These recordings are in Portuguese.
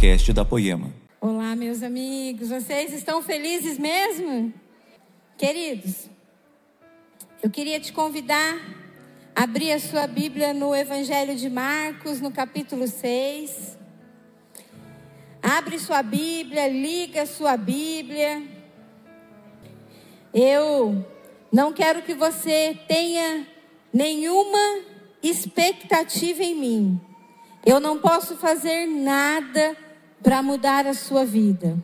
podcast da Poema. Olá, meus amigos. Vocês estão felizes mesmo? Queridos, eu queria te convidar a abrir a sua Bíblia no Evangelho de Marcos, no capítulo 6. Abre sua Bíblia, liga sua Bíblia. Eu não quero que você tenha nenhuma expectativa em mim. Eu não posso fazer nada para mudar a sua vida.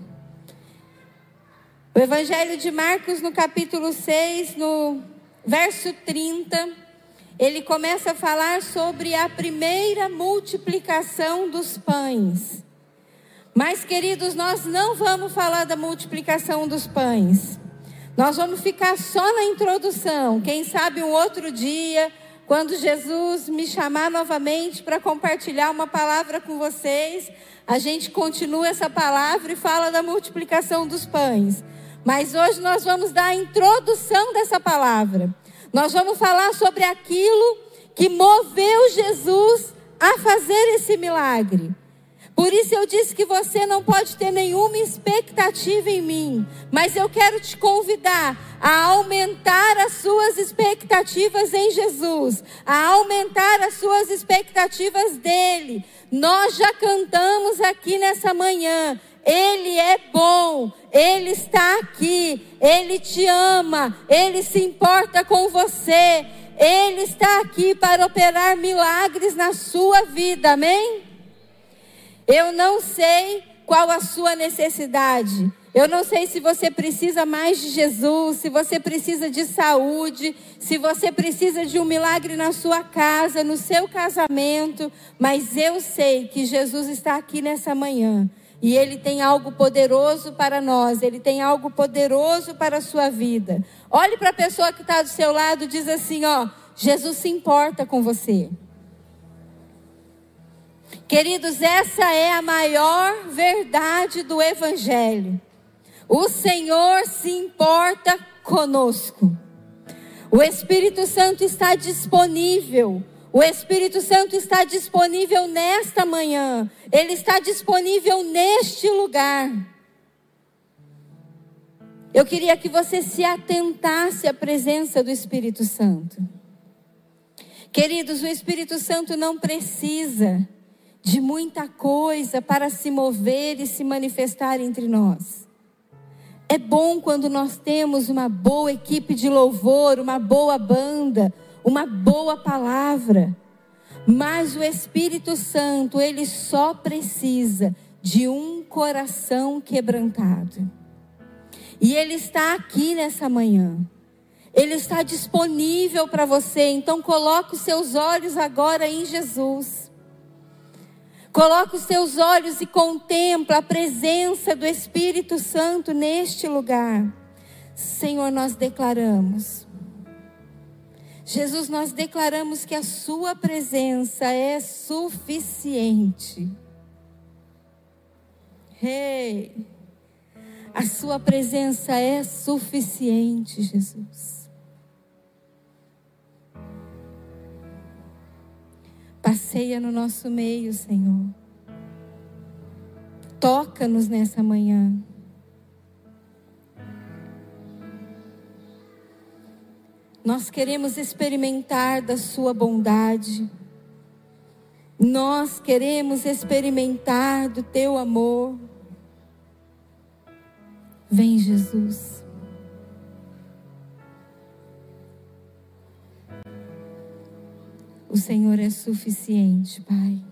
O Evangelho de Marcos, no capítulo 6, no verso 30, ele começa a falar sobre a primeira multiplicação dos pães. Mas, queridos, nós não vamos falar da multiplicação dos pães. Nós vamos ficar só na introdução. Quem sabe um outro dia quando Jesus me chamar novamente para compartilhar uma palavra com vocês, a gente continua essa palavra e fala da multiplicação dos pães. Mas hoje nós vamos dar a introdução dessa palavra. Nós vamos falar sobre aquilo que moveu Jesus a fazer esse milagre. Por isso eu disse que você não pode ter nenhuma expectativa em mim, mas eu quero te convidar a aumentar as suas expectativas em Jesus, a aumentar as suas expectativas dele. Nós já cantamos aqui nessa manhã. Ele é bom, Ele está aqui, Ele te ama, Ele se importa com você, Ele está aqui para operar milagres na sua vida, amém? Eu não sei qual a sua necessidade. Eu não sei se você precisa mais de Jesus, se você precisa de saúde, se você precisa de um milagre na sua casa, no seu casamento, mas eu sei que Jesus está aqui nessa manhã e Ele tem algo poderoso para nós, Ele tem algo poderoso para a sua vida. Olhe para a pessoa que está do seu lado e diz assim: Ó, Jesus se importa com você. Queridos, essa é a maior verdade do Evangelho. O Senhor se importa conosco. O Espírito Santo está disponível. O Espírito Santo está disponível nesta manhã. Ele está disponível neste lugar. Eu queria que você se atentasse à presença do Espírito Santo. Queridos, o Espírito Santo não precisa de muita coisa para se mover e se manifestar entre nós. É bom quando nós temos uma boa equipe de louvor, uma boa banda, uma boa palavra. Mas o Espírito Santo, ele só precisa de um coração quebrantado. E ele está aqui nessa manhã. Ele está disponível para você. Então coloque os seus olhos agora em Jesus. Coloca os seus olhos e contempla a presença do Espírito Santo neste lugar. Senhor, nós declaramos. Jesus, nós declaramos que a Sua presença é suficiente. Rei, hey, a Sua presença é suficiente, Jesus. Passeia no nosso meio, Senhor. Toca-nos nessa manhã. Nós queremos experimentar da Sua bondade. Nós queremos experimentar do Teu amor. Vem, Jesus. O Senhor é suficiente, Pai.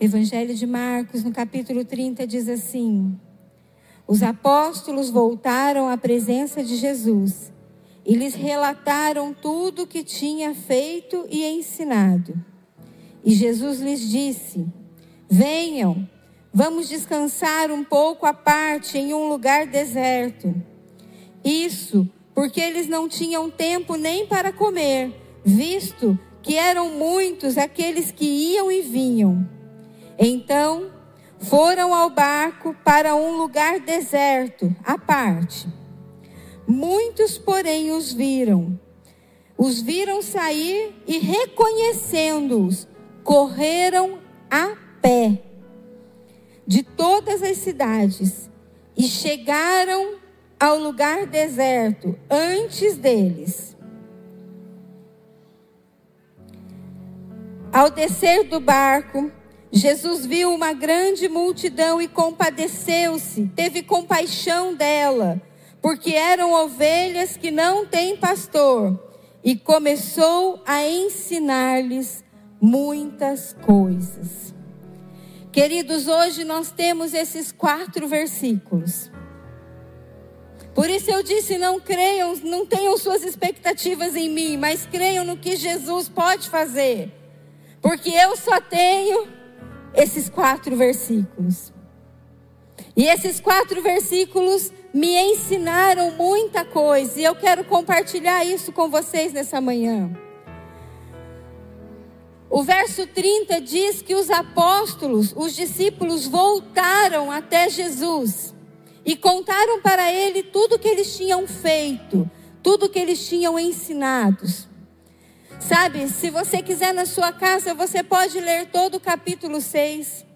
Evangelho de Marcos, no capítulo 30, diz assim: Os apóstolos voltaram à presença de Jesus e lhes relataram tudo o que tinha feito e ensinado. E Jesus lhes disse: Venham, vamos descansar um pouco à parte em um lugar deserto. Isso porque eles não tinham tempo nem para comer, visto que eram muitos aqueles que iam e vinham. Então foram ao barco para um lugar deserto, à parte. Muitos, porém, os viram. os viram sair e, reconhecendo-os, correram a pé de todas as cidades e chegaram ao lugar deserto antes deles. Ao descer do barco, Jesus viu uma grande multidão e compadeceu-se, teve compaixão dela, porque eram ovelhas que não têm pastor, e começou a ensinar-lhes muitas coisas. Queridos, hoje nós temos esses quatro versículos. Por isso eu disse: não creiam, não tenham suas expectativas em mim, mas creiam no que Jesus pode fazer. Porque eu só tenho esses quatro versículos. E esses quatro versículos me ensinaram muita coisa, e eu quero compartilhar isso com vocês nessa manhã. O verso 30 diz que os apóstolos, os discípulos, voltaram até Jesus e contaram para ele tudo que eles tinham feito, tudo que eles tinham ensinados. Sabe, se você quiser na sua casa, você pode ler todo o capítulo 6.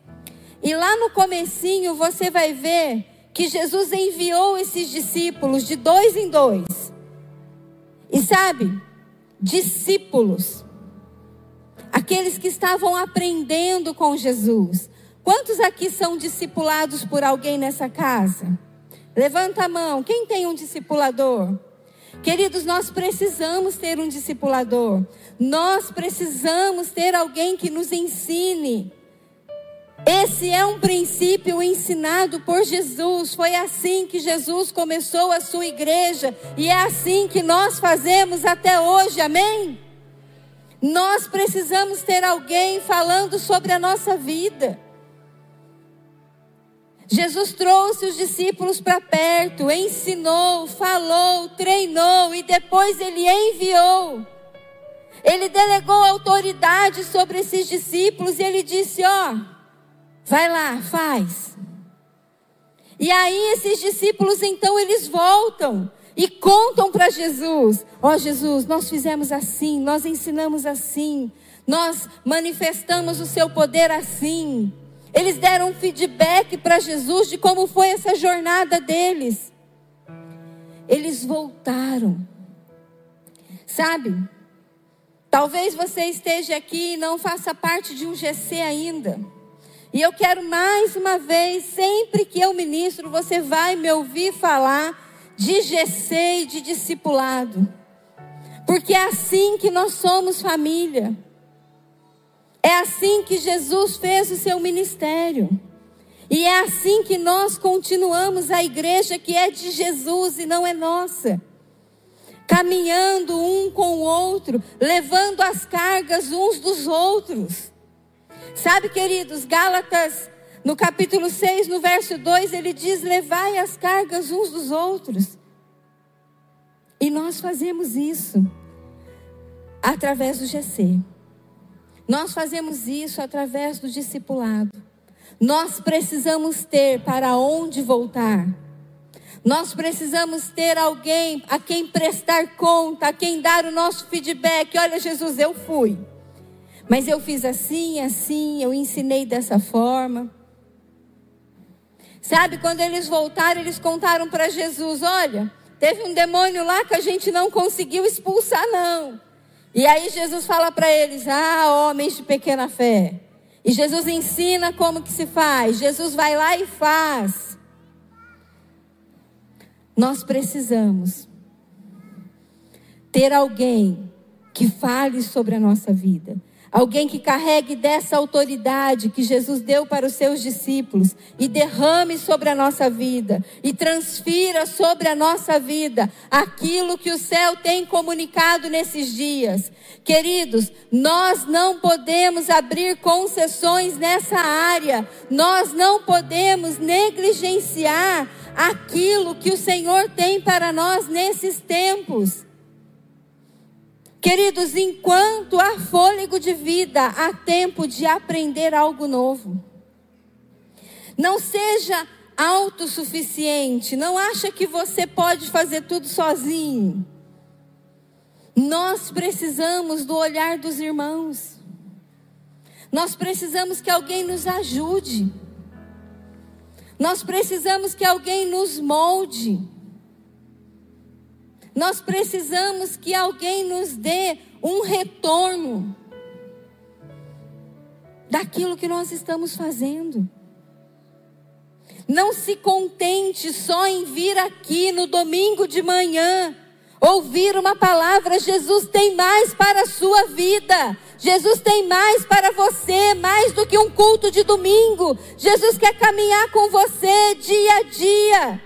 E lá no comecinho você vai ver que Jesus enviou esses discípulos de dois em dois. E sabe, discípulos, aqueles que estavam aprendendo com Jesus. Quantos aqui são discipulados por alguém nessa casa? Levanta a mão. Quem tem um discipulador? Queridos, nós precisamos ter um discipulador. Nós precisamos ter alguém que nos ensine. Esse é um princípio ensinado por Jesus. Foi assim que Jesus começou a sua igreja e é assim que nós fazemos até hoje. Amém? Nós precisamos ter alguém falando sobre a nossa vida. Jesus trouxe os discípulos para perto, ensinou, falou, treinou e depois ele enviou. Ele delegou autoridade sobre esses discípulos e ele disse: Ó, oh, vai lá, faz. E aí esses discípulos então eles voltam e contam para Jesus: Ó oh, Jesus, nós fizemos assim, nós ensinamos assim, nós manifestamos o seu poder assim. Eles deram um feedback para Jesus de como foi essa jornada deles. Eles voltaram. Sabe? Talvez você esteja aqui e não faça parte de um GC ainda. E eu quero mais uma vez, sempre que eu ministro, você vai me ouvir falar de GC e de discipulado. Porque é assim que nós somos família. É assim que Jesus fez o seu ministério. E é assim que nós continuamos a igreja que é de Jesus e não é nossa. Caminhando um com o outro, levando as cargas uns dos outros. Sabe, queridos, Gálatas, no capítulo 6, no verso 2, ele diz: Levai as cargas uns dos outros. E nós fazemos isso através do GC. Nós fazemos isso através do discipulado. Nós precisamos ter para onde voltar. Nós precisamos ter alguém a quem prestar conta, a quem dar o nosso feedback. Olha, Jesus, eu fui. Mas eu fiz assim, assim, eu ensinei dessa forma. Sabe, quando eles voltaram, eles contaram para Jesus: olha, teve um demônio lá que a gente não conseguiu expulsar, não. E aí Jesus fala para eles: "Ah, homens de pequena fé". E Jesus ensina como que se faz. Jesus vai lá e faz. Nós precisamos ter alguém que fale sobre a nossa vida. Alguém que carregue dessa autoridade que Jesus deu para os seus discípulos e derrame sobre a nossa vida e transfira sobre a nossa vida aquilo que o céu tem comunicado nesses dias. Queridos, nós não podemos abrir concessões nessa área, nós não podemos negligenciar aquilo que o Senhor tem para nós nesses tempos. Queridos, enquanto há fôlego de vida, há tempo de aprender algo novo. Não seja autossuficiente, não acha que você pode fazer tudo sozinho. Nós precisamos do olhar dos irmãos. Nós precisamos que alguém nos ajude. Nós precisamos que alguém nos molde. Nós precisamos que alguém nos dê um retorno daquilo que nós estamos fazendo. Não se contente só em vir aqui no domingo de manhã, ouvir uma palavra. Jesus tem mais para a sua vida. Jesus tem mais para você, mais do que um culto de domingo. Jesus quer caminhar com você dia a dia.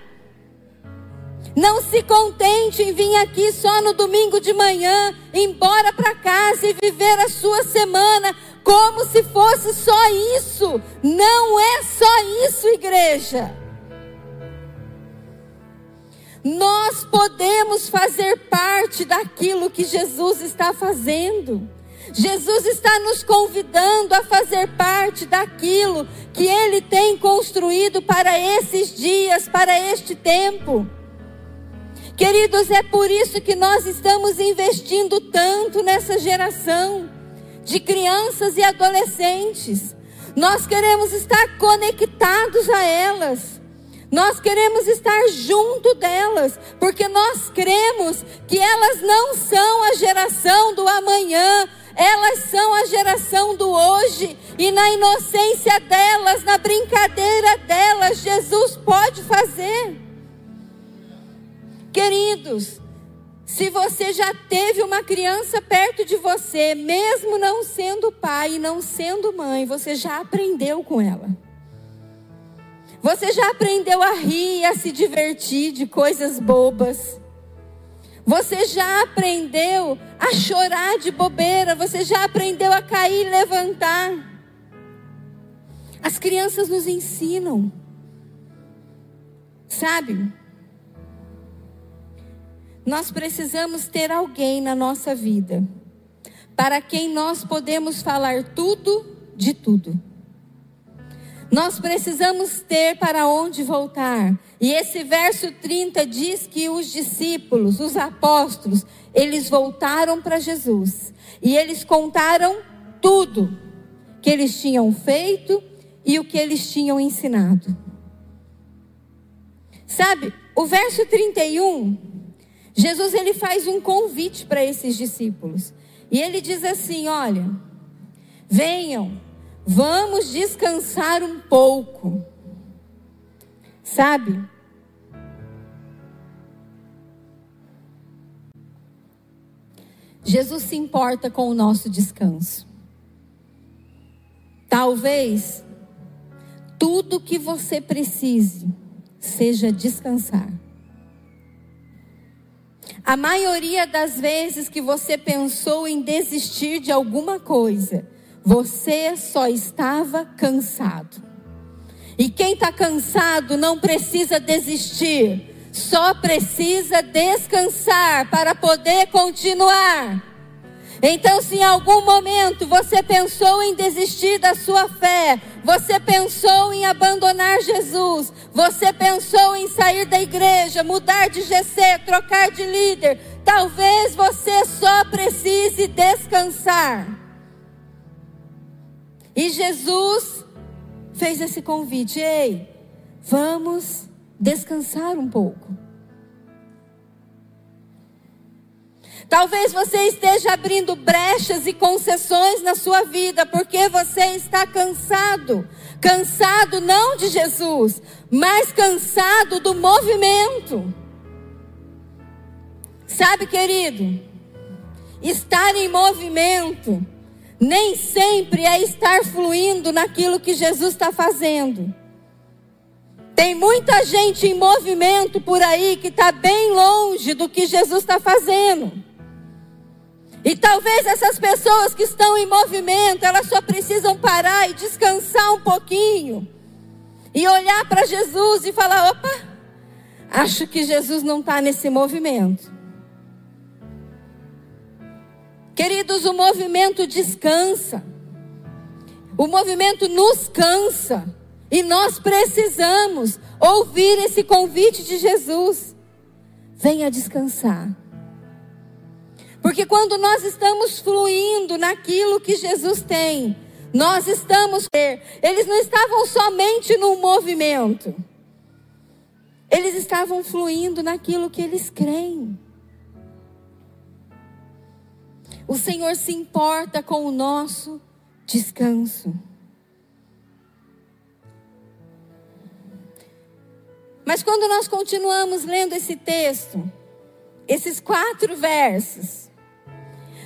Não se contente em vir aqui só no domingo de manhã, embora para casa e viver a sua semana como se fosse só isso. Não é só isso, igreja. Nós podemos fazer parte daquilo que Jesus está fazendo. Jesus está nos convidando a fazer parte daquilo que Ele tem construído para esses dias, para este tempo. Queridos, é por isso que nós estamos investindo tanto nessa geração de crianças e adolescentes. Nós queremos estar conectados a elas. Nós queremos estar junto delas, porque nós cremos que elas não são a geração do amanhã, elas são a geração do hoje, e na inocência delas, na brincadeira delas, Jesus pode fazer. Queridos, se você já teve uma criança perto de você, mesmo não sendo pai e não sendo mãe, você já aprendeu com ela. Você já aprendeu a rir, a se divertir de coisas bobas. Você já aprendeu a chorar de bobeira. Você já aprendeu a cair e levantar. As crianças nos ensinam. Sabe? Nós precisamos ter alguém na nossa vida para quem nós podemos falar tudo de tudo. Nós precisamos ter para onde voltar. E esse verso 30 diz que os discípulos, os apóstolos, eles voltaram para Jesus. E eles contaram tudo que eles tinham feito e o que eles tinham ensinado. Sabe, o verso 31, Jesus ele faz um convite para esses discípulos. E ele diz assim: Olha, venham Vamos descansar um pouco. Sabe? Jesus se importa com o nosso descanso. Talvez tudo que você precise seja descansar. A maioria das vezes que você pensou em desistir de alguma coisa, você só estava cansado. E quem está cansado não precisa desistir, só precisa descansar para poder continuar. Então, se em algum momento você pensou em desistir da sua fé, você pensou em abandonar Jesus, você pensou em sair da igreja, mudar de GC, trocar de líder, talvez você só precise descansar. E Jesus fez esse convite: ei, vamos descansar um pouco. Talvez você esteja abrindo brechas e concessões na sua vida, porque você está cansado. Cansado não de Jesus, mas cansado do movimento. Sabe, querido, estar em movimento nem sempre é estar fluindo naquilo que Jesus está fazendo. Tem muita gente em movimento por aí que está bem longe do que Jesus está fazendo. E talvez essas pessoas que estão em movimento, elas só precisam parar e descansar um pouquinho. E olhar para Jesus e falar: opa, acho que Jesus não está nesse movimento. Queridos, o movimento descansa. O movimento nos cansa. E nós precisamos ouvir esse convite de Jesus. Venha descansar. Porque quando nós estamos fluindo naquilo que Jesus tem, nós estamos. Eles não estavam somente no movimento, eles estavam fluindo naquilo que eles creem. O Senhor se importa com o nosso descanso. Mas quando nós continuamos lendo esse texto, esses quatro versos,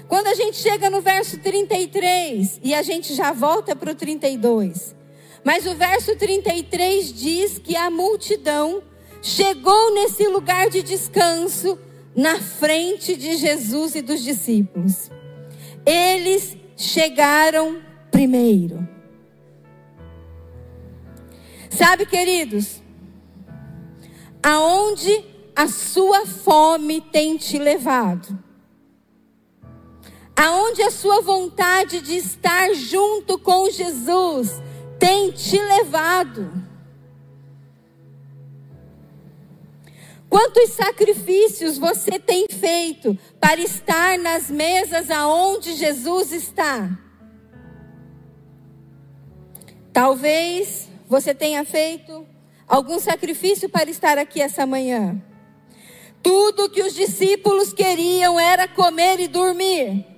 quando a gente chega no verso 33, e a gente já volta para o 32, mas o verso 33 diz que a multidão chegou nesse lugar de descanso na frente de Jesus e dos discípulos. Eles chegaram primeiro. Sabe, queridos, aonde a sua fome tem te levado? Aonde a sua vontade de estar junto com Jesus tem te levado? Quantos sacrifícios você tem feito para estar nas mesas aonde Jesus está? Talvez você tenha feito algum sacrifício para estar aqui essa manhã. Tudo que os discípulos queriam era comer e dormir.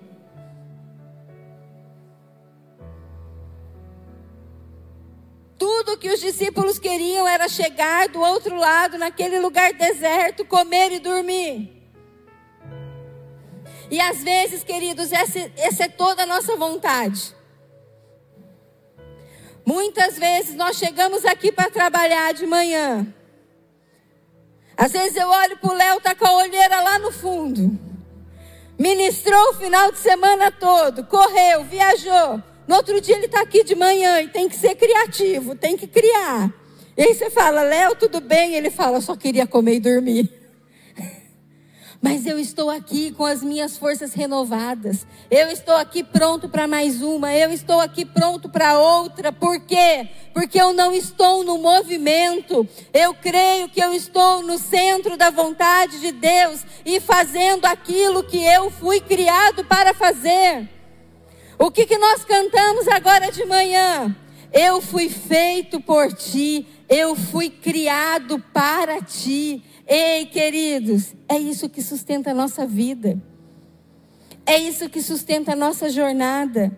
Tudo que os discípulos queriam era chegar do outro lado, naquele lugar deserto, comer e dormir. E às vezes, queridos, essa, essa é toda a nossa vontade. Muitas vezes nós chegamos aqui para trabalhar de manhã. Às vezes eu olho para o Léo, tá com a olheira lá no fundo. Ministrou o final de semana todo, correu, viajou. No outro dia ele está aqui de manhã e tem que ser criativo, tem que criar. E aí você fala, Léo, tudo bem? Ele fala, só queria comer e dormir mas eu estou aqui com as minhas forças renovadas. Eu estou aqui pronto para mais uma, eu estou aqui pronto para outra. Por quê? Porque eu não estou no movimento. Eu creio que eu estou no centro da vontade de Deus e fazendo aquilo que eu fui criado para fazer. O que, que nós cantamos agora de manhã? Eu fui feito por ti, eu fui criado para ti. Ei, queridos, é isso que sustenta a nossa vida. É isso que sustenta a nossa jornada.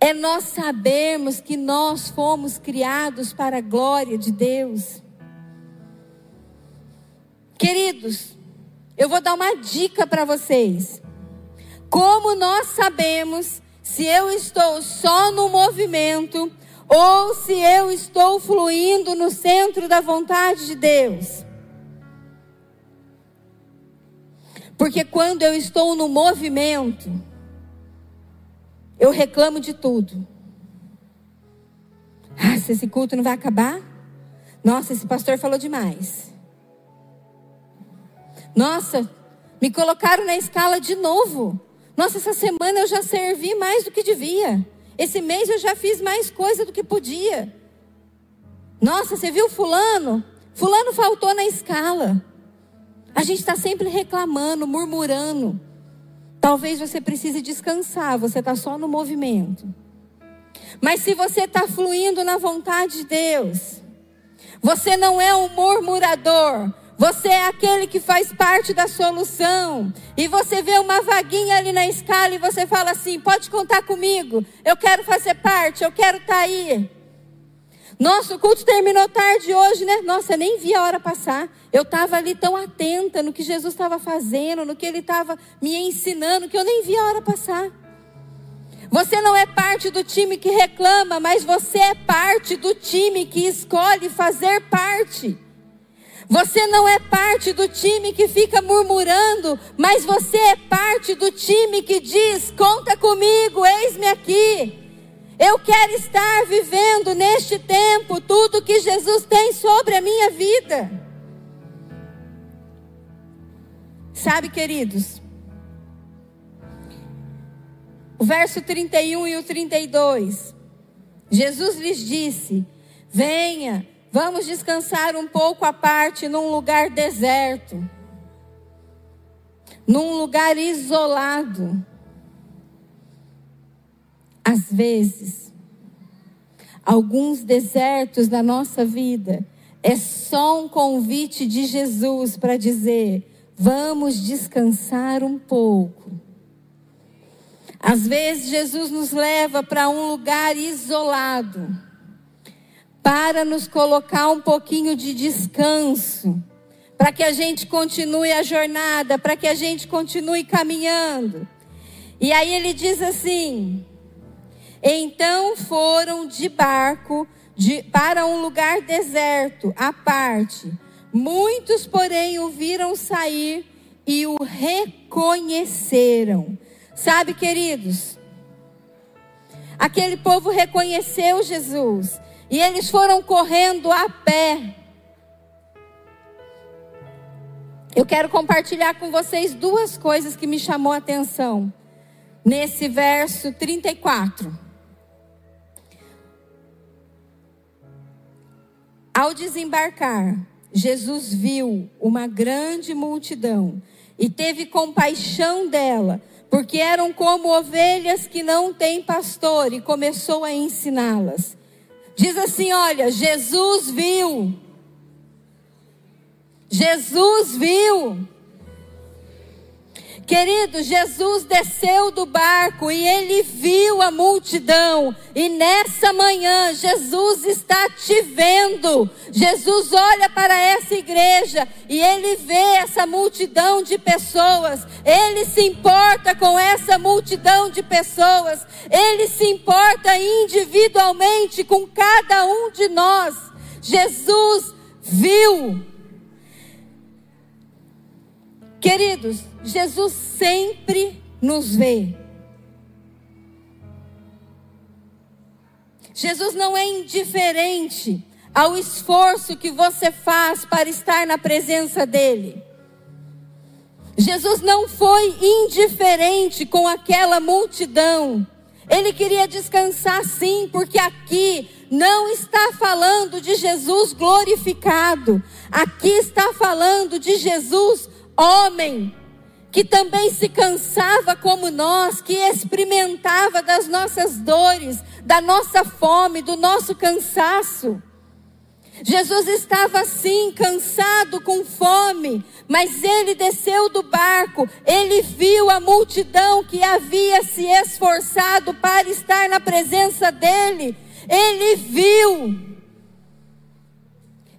É nós sabermos que nós fomos criados para a glória de Deus. Queridos, eu vou dar uma dica para vocês. Como nós sabemos se eu estou só no movimento ou se eu estou fluindo no centro da vontade de Deus? Porque quando eu estou no movimento, eu reclamo de tudo. Ah, se esse culto não vai acabar? Nossa, esse pastor falou demais. Nossa, me colocaram na escala de novo. Nossa, essa semana eu já servi mais do que devia. Esse mês eu já fiz mais coisa do que podia. Nossa, você viu Fulano? Fulano faltou na escala. A gente está sempre reclamando, murmurando. Talvez você precise descansar, você está só no movimento. Mas se você está fluindo na vontade de Deus, você não é um murmurador, você é aquele que faz parte da solução. E você vê uma vaguinha ali na escala e você fala assim: pode contar comigo, eu quero fazer parte, eu quero estar tá aí. Nosso culto terminou tarde hoje, né? Nossa, nem vi a hora passar. Eu estava ali tão atenta no que Jesus estava fazendo, no que Ele estava me ensinando, que eu nem vi a hora passar. Você não é parte do time que reclama, mas você é parte do time que escolhe fazer parte. Você não é parte do time que fica murmurando, mas você é parte do time que diz: conta comigo, eis-me aqui. Eu quero estar vivendo neste tempo tudo que Jesus tem sobre a minha vida. Sabe, queridos? O verso 31 e o 32. Jesus lhes disse: Venha, vamos descansar um pouco à parte num lugar deserto. num lugar isolado. Às vezes, alguns desertos da nossa vida é só um convite de Jesus para dizer: vamos descansar um pouco. Às vezes, Jesus nos leva para um lugar isolado, para nos colocar um pouquinho de descanso, para que a gente continue a jornada, para que a gente continue caminhando. E aí ele diz assim: então foram de barco de, para um lugar deserto, à parte. Muitos, porém, o viram sair e o reconheceram. Sabe, queridos? Aquele povo reconheceu Jesus e eles foram correndo a pé. Eu quero compartilhar com vocês duas coisas que me chamou a atenção nesse verso 34. Ao desembarcar, Jesus viu uma grande multidão e teve compaixão dela, porque eram como ovelhas que não têm pastor, e começou a ensiná-las. Diz assim: Olha, Jesus viu. Jesus viu Querido, Jesus desceu do barco e ele viu a multidão. E nessa manhã, Jesus está te vendo. Jesus olha para essa igreja e ele vê essa multidão de pessoas. Ele se importa com essa multidão de pessoas. Ele se importa individualmente com cada um de nós. Jesus viu. Queridos, Jesus sempre nos vê. Jesus não é indiferente ao esforço que você faz para estar na presença dEle. Jesus não foi indiferente com aquela multidão. Ele queria descansar sim, porque aqui não está falando de Jesus glorificado. Aqui está falando de Jesus homem que também se cansava como nós, que experimentava das nossas dores, da nossa fome, do nosso cansaço. Jesus estava assim, cansado, com fome, mas ele desceu do barco, ele viu a multidão que havia se esforçado para estar na presença dele, ele viu.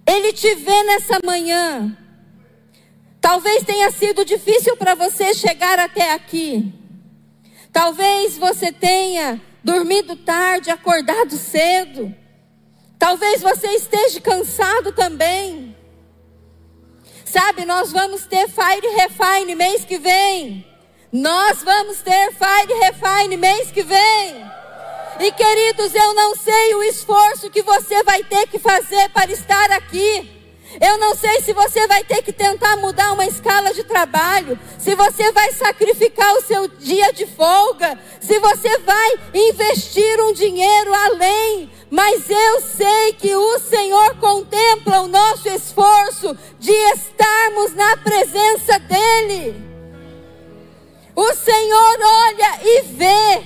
Ele te vê nessa manhã. Talvez tenha sido difícil para você chegar até aqui. Talvez você tenha dormido tarde, acordado cedo. Talvez você esteja cansado também. Sabe, nós vamos ter Fire Refine mês que vem. Nós vamos ter Fire Refine mês que vem. E queridos, eu não sei o esforço que você vai ter que fazer para estar aqui. Eu não sei se você vai ter que tentar mudar uma escala de trabalho, se você vai sacrificar o seu dia de folga, se você vai investir um dinheiro além, mas eu sei que o Senhor contempla o nosso esforço de estarmos na presença dEle. O Senhor olha e vê.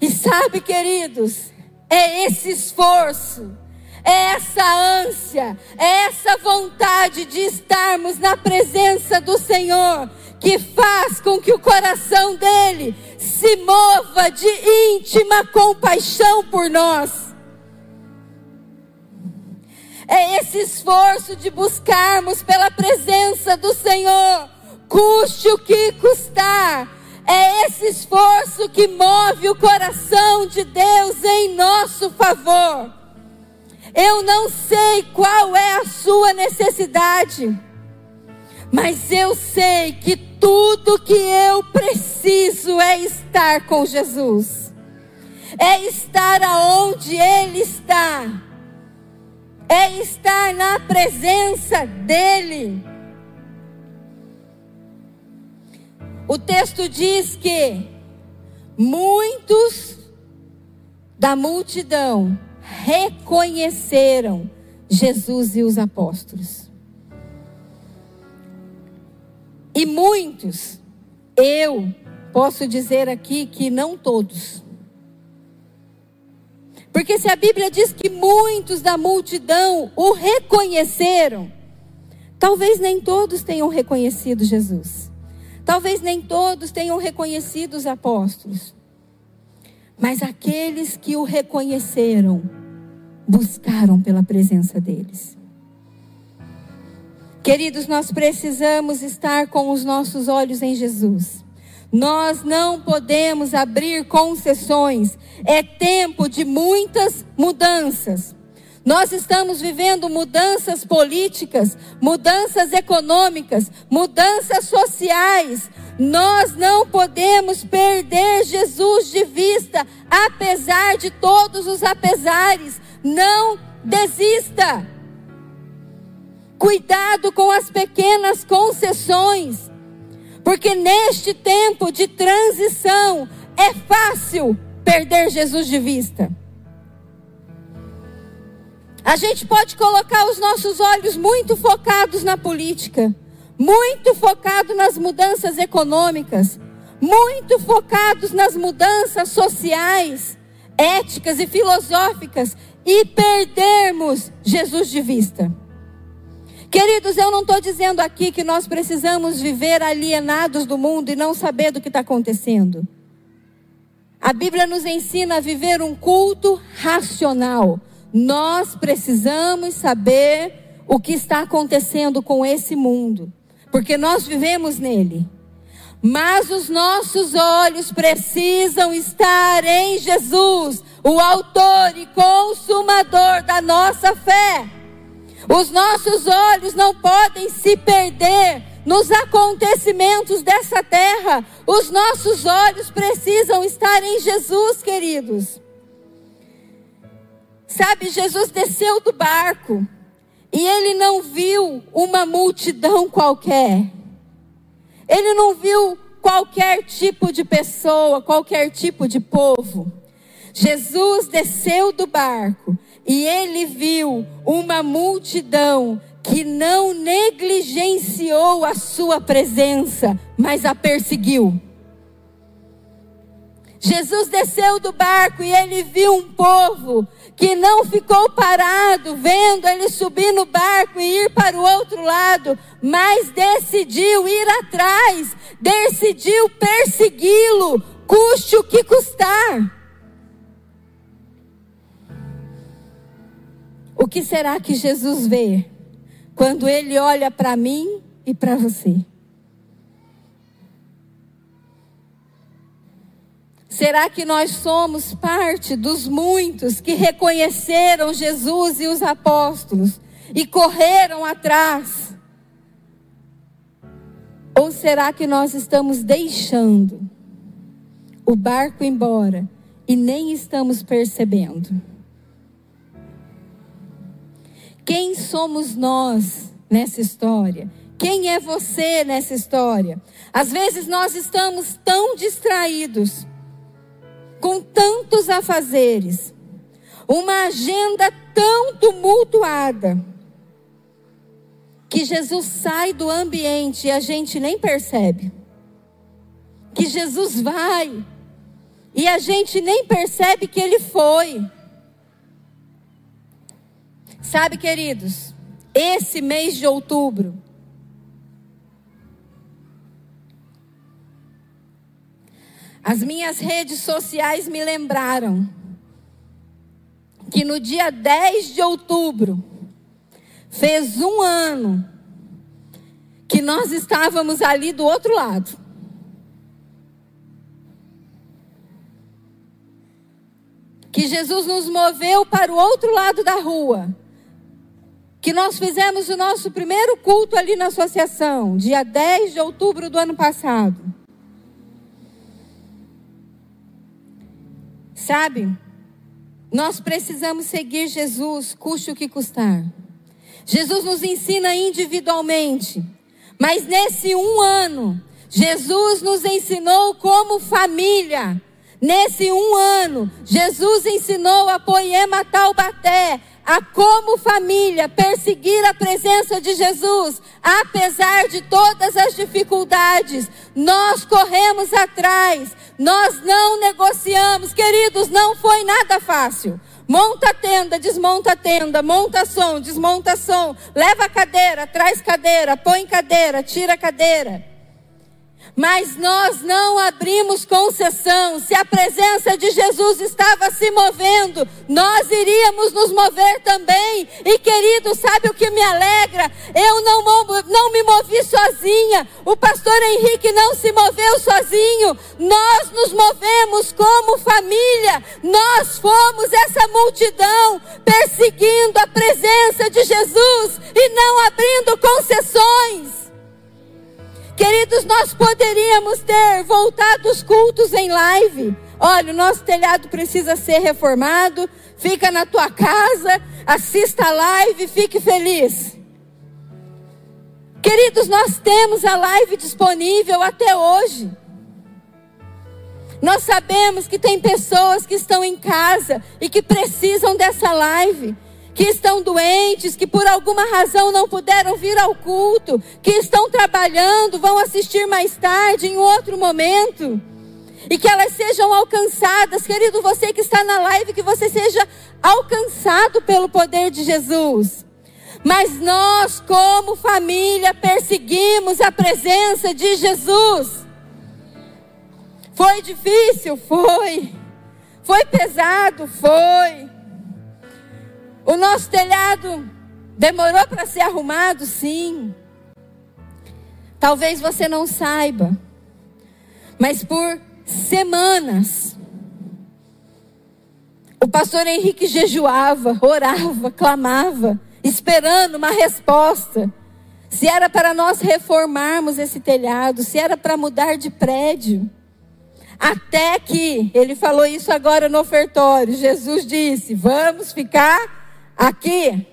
E sabe, queridos, é esse esforço é essa ânsia, é essa vontade de estarmos na presença do Senhor que faz com que o coração dele se mova de íntima compaixão por nós. É esse esforço de buscarmos pela presença do Senhor, custe o que custar. É esse esforço que move o coração de Deus em nosso favor. Eu não sei qual é a sua necessidade, mas eu sei que tudo que eu preciso é estar com Jesus, é estar aonde Ele está, é estar na presença dEle. O texto diz que muitos da multidão reconheceram Jesus e os apóstolos. E muitos, eu posso dizer aqui que não todos. Porque se a Bíblia diz que muitos da multidão o reconheceram, talvez nem todos tenham reconhecido Jesus. Talvez nem todos tenham reconhecido os apóstolos. Mas aqueles que o reconheceram, buscaram pela presença deles. Queridos, nós precisamos estar com os nossos olhos em Jesus. Nós não podemos abrir concessões. É tempo de muitas mudanças. Nós estamos vivendo mudanças políticas, mudanças econômicas, mudanças sociais. Nós não podemos perder Jesus de vista, apesar de todos os apesares. Não desista. Cuidado com as pequenas concessões, porque neste tempo de transição é fácil perder Jesus de vista. A gente pode colocar os nossos olhos muito focados na política, muito focados nas mudanças econômicas, muito focados nas mudanças sociais, éticas e filosóficas e perdermos Jesus de vista. Queridos, eu não estou dizendo aqui que nós precisamos viver alienados do mundo e não saber do que está acontecendo. A Bíblia nos ensina a viver um culto racional. Nós precisamos saber o que está acontecendo com esse mundo, porque nós vivemos nele. Mas os nossos olhos precisam estar em Jesus, o Autor e Consumador da nossa fé. Os nossos olhos não podem se perder nos acontecimentos dessa terra. Os nossos olhos precisam estar em Jesus, queridos. Sabe, Jesus desceu do barco e ele não viu uma multidão qualquer. Ele não viu qualquer tipo de pessoa, qualquer tipo de povo. Jesus desceu do barco e ele viu uma multidão que não negligenciou a sua presença, mas a perseguiu. Jesus desceu do barco e ele viu um povo que não ficou parado vendo ele subir no barco e ir para o outro lado, mas decidiu ir atrás, decidiu persegui-lo, custe o que custar. O que será que Jesus vê quando ele olha para mim e para você? Será que nós somos parte dos muitos que reconheceram Jesus e os apóstolos e correram atrás? Ou será que nós estamos deixando o barco embora e nem estamos percebendo? Quem somos nós nessa história? Quem é você nessa história? Às vezes nós estamos tão distraídos, com tantos afazeres, uma agenda tão tumultuada, que Jesus sai do ambiente e a gente nem percebe. Que Jesus vai e a gente nem percebe que ele foi. Sabe, queridos, esse mês de outubro, as minhas redes sociais me lembraram que no dia 10 de outubro, fez um ano que nós estávamos ali do outro lado. Que Jesus nos moveu para o outro lado da rua que nós fizemos o nosso primeiro culto ali na associação, dia 10 de outubro do ano passado. Sabe, nós precisamos seguir Jesus, custe o que custar. Jesus nos ensina individualmente, mas nesse um ano, Jesus nos ensinou como família Nesse um ano, Jesus ensinou a Poema Taubaté a como família perseguir a presença de Jesus, apesar de todas as dificuldades. Nós corremos atrás, nós não negociamos, queridos, não foi nada fácil. Monta a tenda, desmonta a tenda, monta som, desmonta som, leva a cadeira, traz cadeira, põe cadeira, tira cadeira. Mas nós não abrimos concessão. Se a presença de Jesus estava se movendo, nós iríamos nos mover também. E querido, sabe o que me alegra? Eu não, não me movi sozinha. O pastor Henrique não se moveu sozinho. Nós nos movemos como família. Nós fomos essa multidão perseguindo a presença de Jesus e não abrindo concessões. Queridos, nós poderíamos ter voltado os cultos em live. Olha, o nosso telhado precisa ser reformado. Fica na tua casa, assista a live, fique feliz. Queridos, nós temos a live disponível até hoje. Nós sabemos que tem pessoas que estão em casa e que precisam dessa live que estão doentes, que por alguma razão não puderam vir ao culto, que estão trabalhando, vão assistir mais tarde, em outro momento. E que elas sejam alcançadas, querido, você que está na live, que você seja alcançado pelo poder de Jesus. Mas nós, como família, perseguimos a presença de Jesus. Foi difícil? Foi. Foi pesado? Foi. O nosso telhado demorou para ser arrumado? Sim. Talvez você não saiba, mas por semanas, o pastor Henrique jejuava, orava, clamava, esperando uma resposta. Se era para nós reformarmos esse telhado, se era para mudar de prédio. Até que, ele falou isso agora no ofertório, Jesus disse: Vamos ficar aqui.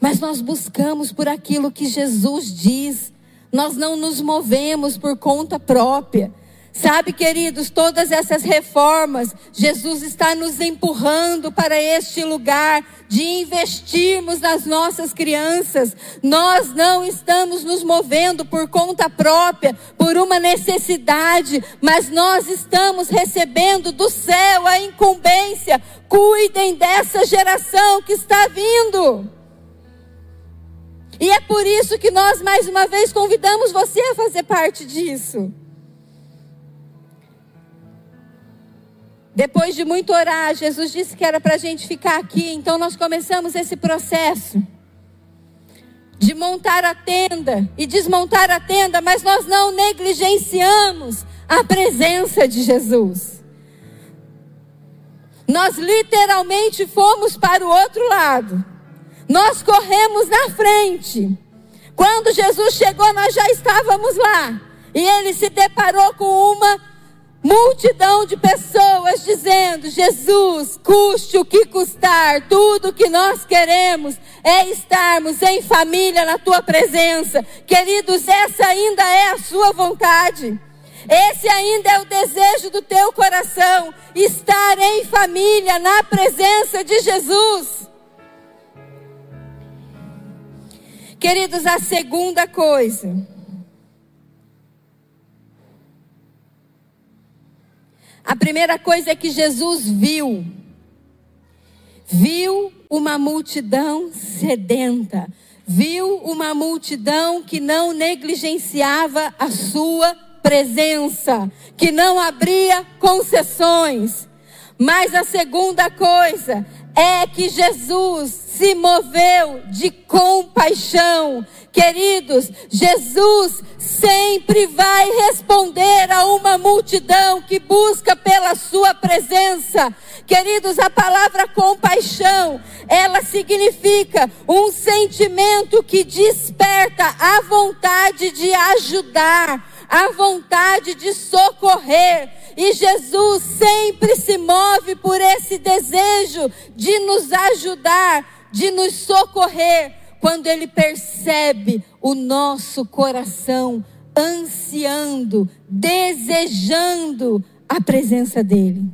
Mas nós buscamos por aquilo que Jesus diz. Nós não nos movemos por conta própria. Sabe, queridos, todas essas reformas, Jesus está nos empurrando para este lugar de investirmos nas nossas crianças. Nós não estamos nos movendo por conta própria, por uma necessidade, mas nós estamos recebendo do céu a incumbência. Cuidem dessa geração que está vindo. E é por isso que nós mais uma vez convidamos você a fazer parte disso. Depois de muito orar, Jesus disse que era para a gente ficar aqui, então nós começamos esse processo de montar a tenda e desmontar a tenda, mas nós não negligenciamos a presença de Jesus. Nós literalmente fomos para o outro lado, nós corremos na frente. Quando Jesus chegou, nós já estávamos lá, e ele se deparou com uma multidão de pessoas dizendo: Jesus, custe o que custar, tudo que nós queremos é estarmos em família na tua presença. Queridos, essa ainda é a sua vontade. Esse ainda é o desejo do teu coração, estar em família na presença de Jesus. Queridos, a segunda coisa A primeira coisa é que Jesus viu. Viu uma multidão sedenta. Viu uma multidão que não negligenciava a sua presença, que não abria concessões. Mas a segunda coisa é que Jesus se moveu de compaixão. Queridos, Jesus sempre vai responder a uma multidão que busca pela sua presença. Queridos, a palavra compaixão, ela significa um sentimento que desperta a vontade de ajudar, a vontade de socorrer. E Jesus sempre se move por esse desejo de nos ajudar, de nos socorrer, quando ele percebe o nosso coração ansiando, desejando a presença dEle.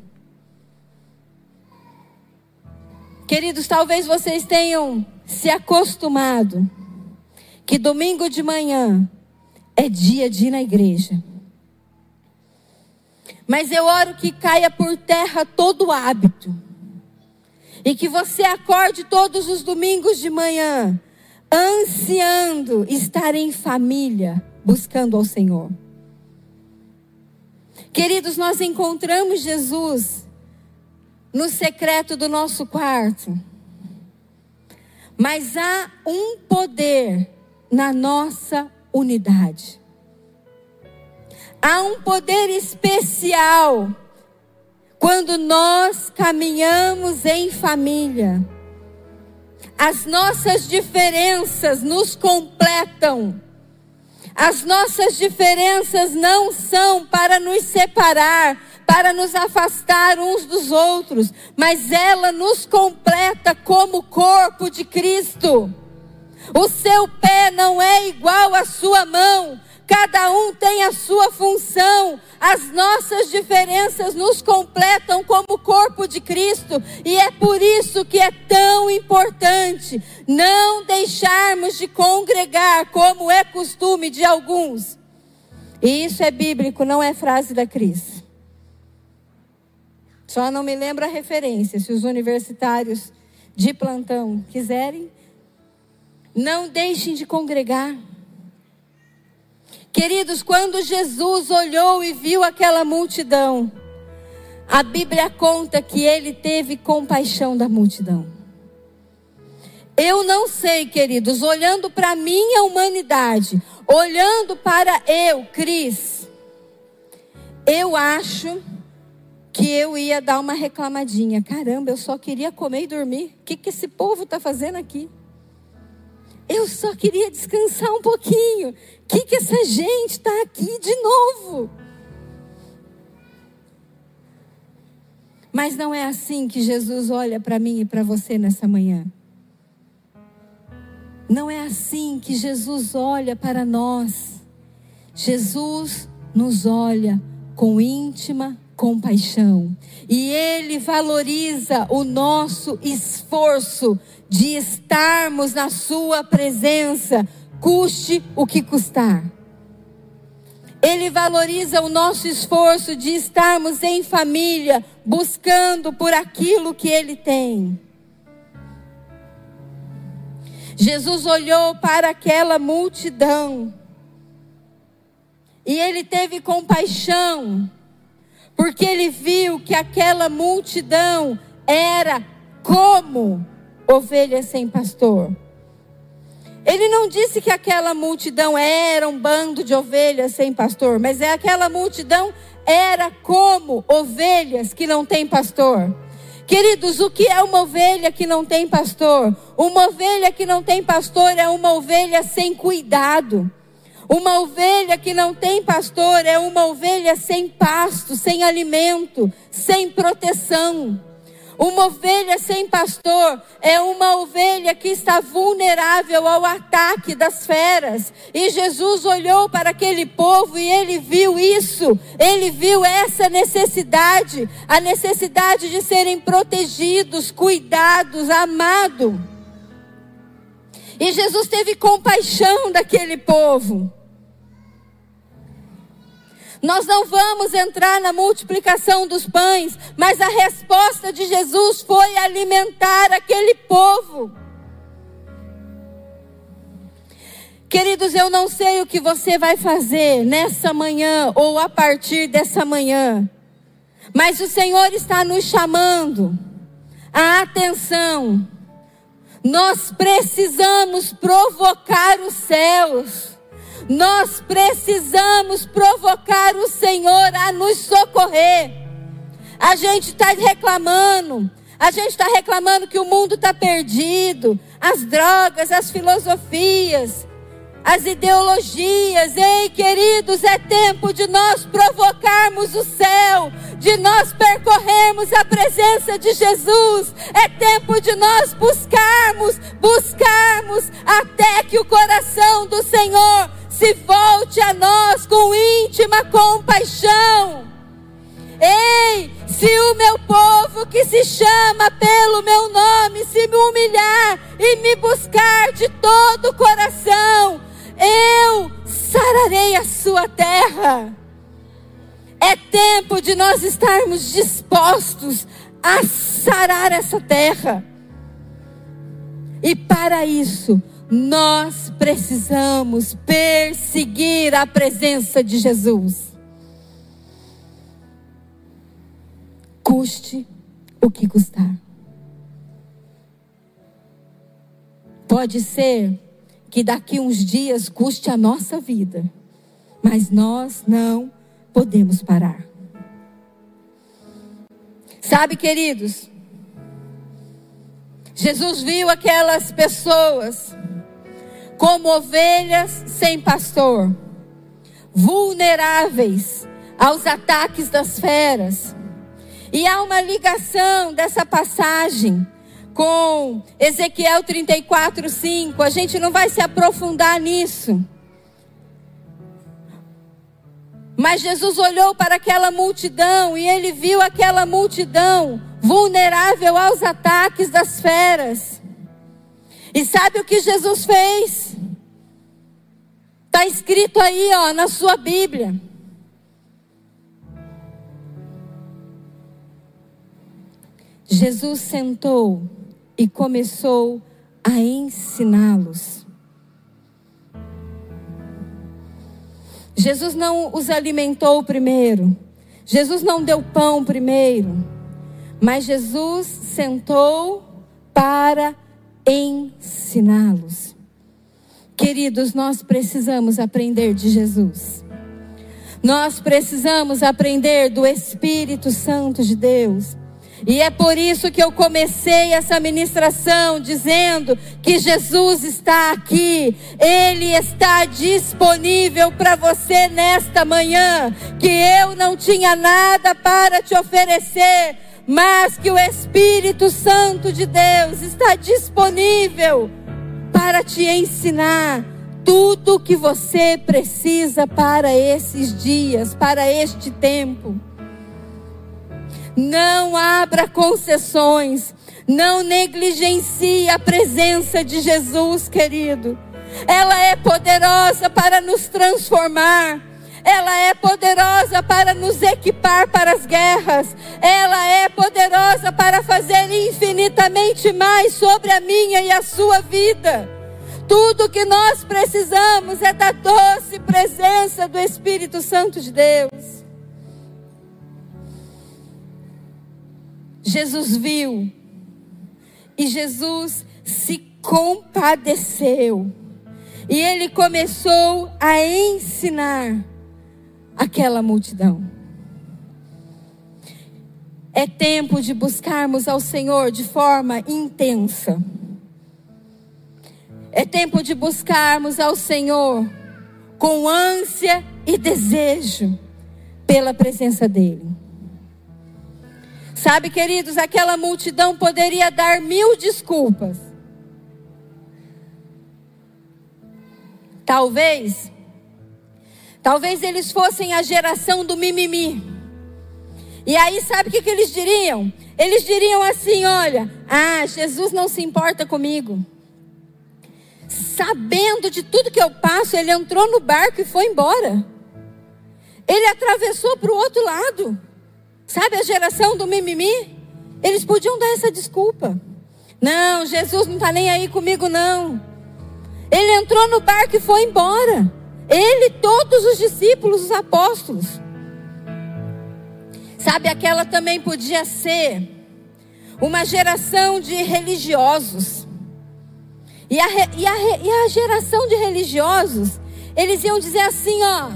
Queridos, talvez vocês tenham se acostumado que domingo de manhã é dia de ir na igreja. Mas eu oro que caia por terra todo hábito. E que você acorde todos os domingos de manhã, ansiando estar em família, buscando ao Senhor. Queridos, nós encontramos Jesus no secreto do nosso quarto. Mas há um poder na nossa unidade. Há um poder especial quando nós caminhamos em família. As nossas diferenças nos completam. As nossas diferenças não são para nos separar, para nos afastar uns dos outros, mas ela nos completa como corpo de Cristo. O seu pé não é igual à sua mão. Cada um tem a sua função. As nossas diferenças nos completam como corpo de Cristo. E é por isso que é tão importante não deixarmos de congregar, como é costume de alguns. E isso é bíblico, não é frase da Cris. Só não me lembro a referência. Se os universitários de plantão quiserem, não deixem de congregar. Queridos, quando Jesus olhou e viu aquela multidão, a Bíblia conta que ele teve compaixão da multidão. Eu não sei, queridos, olhando para a minha humanidade, olhando para eu, Cris, eu acho que eu ia dar uma reclamadinha. Caramba, eu só queria comer e dormir. O que, que esse povo está fazendo aqui? Eu só queria descansar um pouquinho. O que, que essa gente está aqui de novo? Mas não é assim que Jesus olha para mim e para você nessa manhã. Não é assim que Jesus olha para nós. Jesus nos olha com íntima compaixão. E Ele valoriza o nosso esforço de estarmos na Sua presença, custe o que custar. Ele valoriza o nosso esforço de estarmos em família, buscando por aquilo que Ele tem. Jesus olhou para aquela multidão e ele teve compaixão, porque ele viu que aquela multidão era como ovelhas sem pastor. Ele não disse que aquela multidão era um bando de ovelhas sem pastor, mas é aquela multidão era como ovelhas que não têm pastor. Queridos, o que é uma ovelha que não tem pastor? Uma ovelha que não tem pastor é uma ovelha sem cuidado. Uma ovelha que não tem pastor é uma ovelha sem pasto, sem alimento, sem proteção. Uma ovelha sem pastor é uma ovelha que está vulnerável ao ataque das feras. E Jesus olhou para aquele povo e ele viu isso. Ele viu essa necessidade, a necessidade de serem protegidos, cuidados, amados. E Jesus teve compaixão daquele povo. Nós não vamos entrar na multiplicação dos pães, mas a resposta de Jesus foi alimentar aquele povo. Queridos, eu não sei o que você vai fazer nessa manhã ou a partir dessa manhã, mas o Senhor está nos chamando a atenção. Nós precisamos provocar os céus. Nós precisamos provocar o Senhor a nos socorrer. A gente está reclamando, a gente está reclamando que o mundo está perdido, as drogas, as filosofias, as ideologias. Ei, queridos, é tempo de nós provocarmos o céu, de nós percorrermos a presença de Jesus. É tempo de nós buscarmos, buscarmos até que o coração do Senhor se volte a nós com íntima compaixão. povo que se chama pelo meu nome se me humilhar e me buscar de todo o coração, eu sararei a sua terra. É tempo de nós estarmos dispostos a sarar essa terra. E para isso, nós precisamos perseguir a presença de Jesus. Custe o que custar. Pode ser que daqui uns dias custe a nossa vida, mas nós não podemos parar. Sabe, queridos, Jesus viu aquelas pessoas como ovelhas sem pastor, vulneráveis aos ataques das feras. E há uma ligação dessa passagem com Ezequiel 34, 5. A gente não vai se aprofundar nisso. Mas Jesus olhou para aquela multidão e ele viu aquela multidão vulnerável aos ataques das feras. E sabe o que Jesus fez? Está escrito aí, ó, na sua Bíblia. Jesus sentou e começou a ensiná-los. Jesus não os alimentou primeiro. Jesus não deu pão primeiro. Mas Jesus sentou para ensiná-los. Queridos, nós precisamos aprender de Jesus. Nós precisamos aprender do Espírito Santo de Deus. E é por isso que eu comecei essa ministração dizendo que Jesus está aqui, Ele está disponível para você nesta manhã. Que eu não tinha nada para te oferecer, mas que o Espírito Santo de Deus está disponível para te ensinar tudo o que você precisa para esses dias, para este tempo. Não abra concessões, não negligencie a presença de Jesus, querido. Ela é poderosa para nos transformar ela é poderosa para nos equipar para as guerras, ela é poderosa para fazer infinitamente mais sobre a minha e a sua vida. Tudo que nós precisamos é da doce presença do Espírito Santo de Deus. Jesus viu e Jesus se compadeceu. E ele começou a ensinar aquela multidão. É tempo de buscarmos ao Senhor de forma intensa. É tempo de buscarmos ao Senhor com ânsia e desejo pela presença dEle. Sabe, queridos, aquela multidão poderia dar mil desculpas. Talvez Talvez eles fossem a geração do mimimi. E aí, sabe o que, que eles diriam? Eles diriam assim: olha, ah, Jesus não se importa comigo. Sabendo de tudo que eu passo, ele entrou no barco e foi embora. Ele atravessou para o outro lado. Sabe a geração do mimimi? Eles podiam dar essa desculpa. Não, Jesus não está nem aí comigo, não. Ele entrou no barco e foi embora. Ele, todos os discípulos, os apóstolos. Sabe, aquela também podia ser uma geração de religiosos. E a, e, a, e a geração de religiosos, eles iam dizer assim: ó,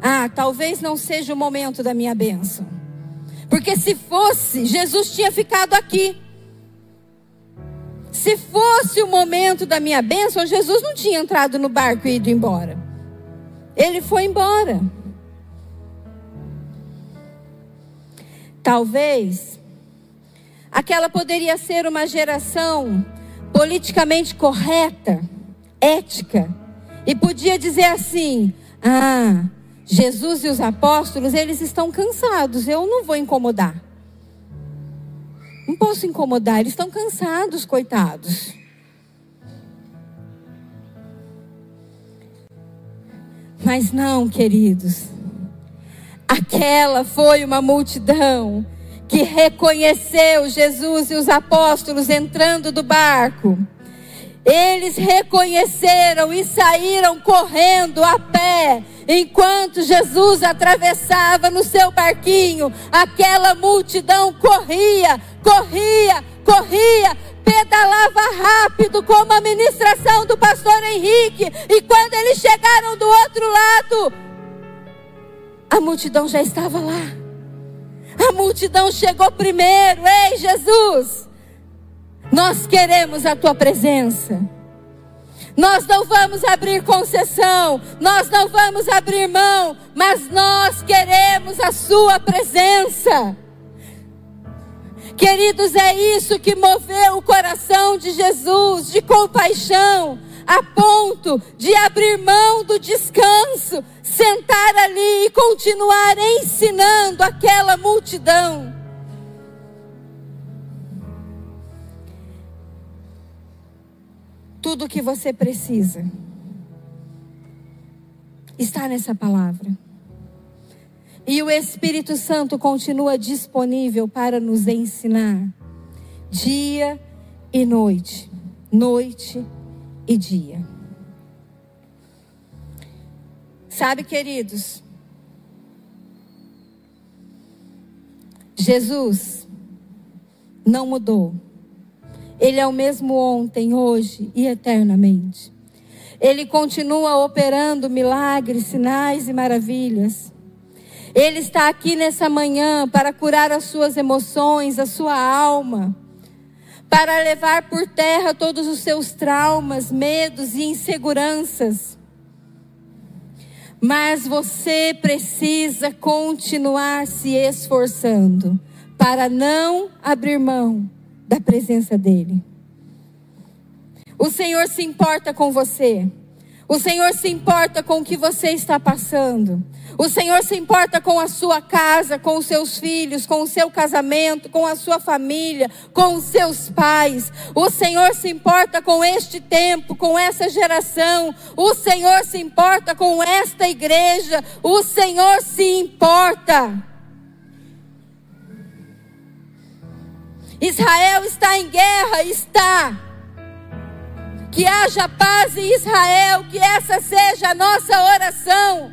ah, talvez não seja o momento da minha bênção. Porque se fosse, Jesus tinha ficado aqui. Se fosse o momento da minha bênção, Jesus não tinha entrado no barco e ido embora. Ele foi embora. Talvez aquela poderia ser uma geração politicamente correta, ética, e podia dizer assim: "Ah, Jesus e os apóstolos, eles estão cansados, eu não vou incomodar". Não posso incomodar, eles estão cansados, coitados. Mas não, queridos. Aquela foi uma multidão que reconheceu Jesus e os apóstolos entrando do barco. Eles reconheceram e saíram correndo a pé, enquanto Jesus atravessava no seu barquinho. Aquela multidão corria, corria, corria, pedalava rápido, como a ministração do pastor Henrique. E quando eles chegaram do outro lado, a multidão já estava lá. A multidão chegou primeiro. Ei, Jesus, nós queremos a tua presença. Nós não vamos abrir concessão, nós não vamos abrir mão, mas nós queremos a Sua presença. Queridos, é isso que moveu o coração de Jesus, de compaixão, a ponto de abrir mão do descanso, sentar ali e continuar ensinando aquela multidão. Tudo o que você precisa está nessa palavra. E o Espírito Santo continua disponível para nos ensinar dia e noite, noite e dia. Sabe, queridos, Jesus não mudou. Ele é o mesmo ontem, hoje e eternamente. Ele continua operando milagres, sinais e maravilhas. Ele está aqui nessa manhã para curar as suas emoções, a sua alma, para levar por terra todos os seus traumas, medos e inseguranças. Mas você precisa continuar se esforçando para não abrir mão da presença dEle. O Senhor se importa com você. O Senhor se importa com o que você está passando. O Senhor se importa com a sua casa, com os seus filhos, com o seu casamento, com a sua família, com os seus pais. O Senhor se importa com este tempo, com essa geração. O Senhor se importa com esta igreja. O Senhor se importa. Israel está em guerra, está. Que haja paz em Israel, que essa seja a nossa oração.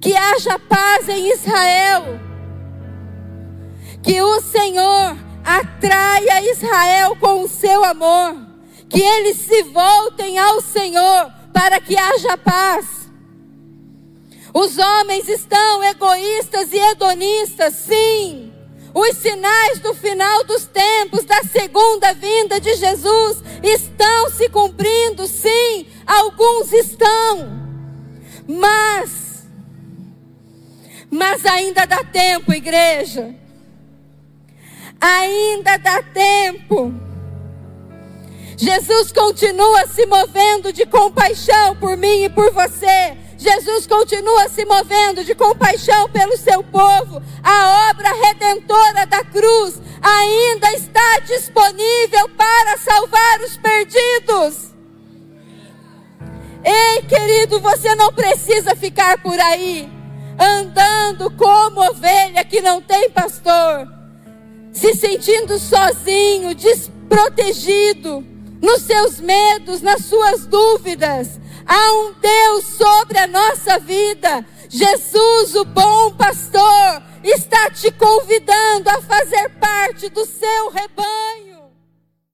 Que haja paz em Israel. Que o Senhor atraia Israel com o seu amor. Que eles se voltem ao Senhor para que haja paz. Os homens estão egoístas e hedonistas, sim. Os sinais do final dos tempos, da segunda vinda de Jesus, estão se cumprindo, sim, alguns estão. Mas, mas ainda dá tempo, igreja. Ainda dá tempo. Jesus continua se movendo de compaixão por mim e por você. Jesus continua se movendo de compaixão pelo seu povo. A obra redentora da cruz ainda está disponível para salvar os perdidos. Ei, querido, você não precisa ficar por aí andando como ovelha que não tem pastor, se sentindo sozinho, desprotegido, nos seus medos, nas suas dúvidas. Há um Deus sobre a nossa vida. Jesus, o bom pastor, está te convidando a fazer parte do seu rebanho.